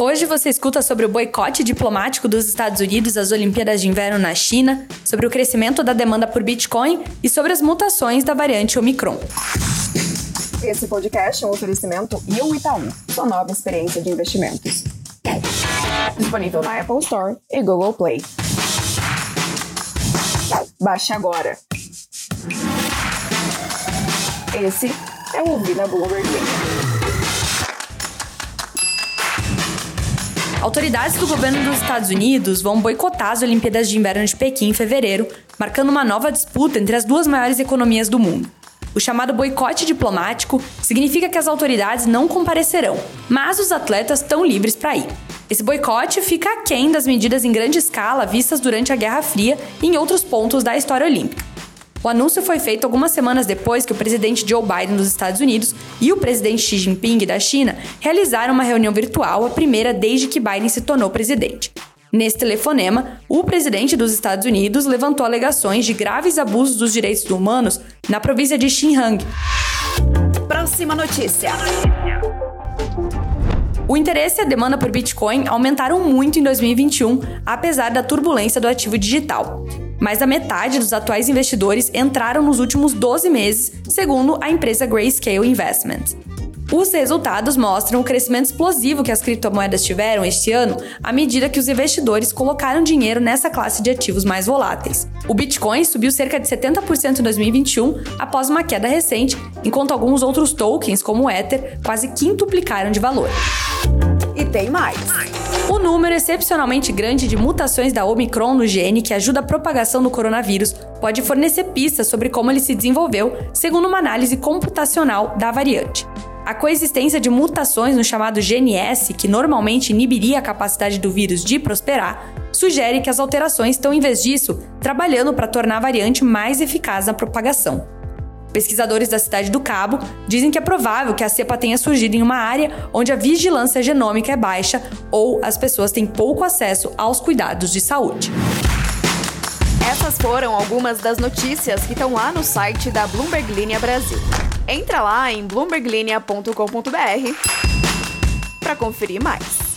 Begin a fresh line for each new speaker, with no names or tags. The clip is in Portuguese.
Hoje você escuta sobre o boicote diplomático dos Estados Unidos às Olimpíadas de Inverno na China, sobre o crescimento da demanda por Bitcoin e sobre as mutações da variante Omicron.
Esse podcast é um oferecimento e o Itaú, sua nova experiência de investimentos. Disponível na Apple Store e Google Play. Baixe agora. Esse é o Ouvir na Bloomberg.
Autoridades do governo dos Estados Unidos vão boicotar as Olimpíadas de Inverno de Pequim em fevereiro, marcando uma nova disputa entre as duas maiores economias do mundo. O chamado boicote diplomático significa que as autoridades não comparecerão, mas os atletas estão livres para ir. Esse boicote fica aquém das medidas em grande escala vistas durante a Guerra Fria e em outros pontos da história olímpica. O anúncio foi feito algumas semanas depois que o presidente Joe Biden dos Estados Unidos e o presidente Xi Jinping da China realizaram uma reunião virtual, a primeira desde que Biden se tornou presidente. Nesse telefonema, o presidente dos Estados Unidos levantou alegações de graves abusos dos direitos humanos na província de Xinjiang.
Próxima notícia.
O interesse e a demanda por Bitcoin aumentaram muito em 2021, apesar da turbulência do ativo digital. Mais da metade dos atuais investidores entraram nos últimos 12 meses, segundo a empresa Grayscale Investment. Os resultados mostram o crescimento explosivo que as criptomoedas tiveram este ano à medida que os investidores colocaram dinheiro nessa classe de ativos mais voláteis. O Bitcoin subiu cerca de 70% em 2021 após uma queda recente, enquanto alguns outros tokens, como o Ether, quase quintuplicaram de valor.
E tem mais.
O número excepcionalmente grande de mutações da Omicron no gene que ajuda a propagação do coronavírus pode fornecer pistas sobre como ele se desenvolveu, segundo uma análise computacional da variante. A coexistência de mutações no chamado gene S, que normalmente inibiria a capacidade do vírus de prosperar, sugere que as alterações estão, em vez disso, trabalhando para tornar a variante mais eficaz na propagação. Pesquisadores da cidade do Cabo dizem que é provável que a cepa tenha surgido em uma área onde a vigilância genômica é baixa ou as pessoas têm pouco acesso aos cuidados de saúde.
Essas foram algumas das notícias que estão lá no site da Bloomberg Linha Brasil. Entra lá em bloomberglinea.com.br para conferir mais.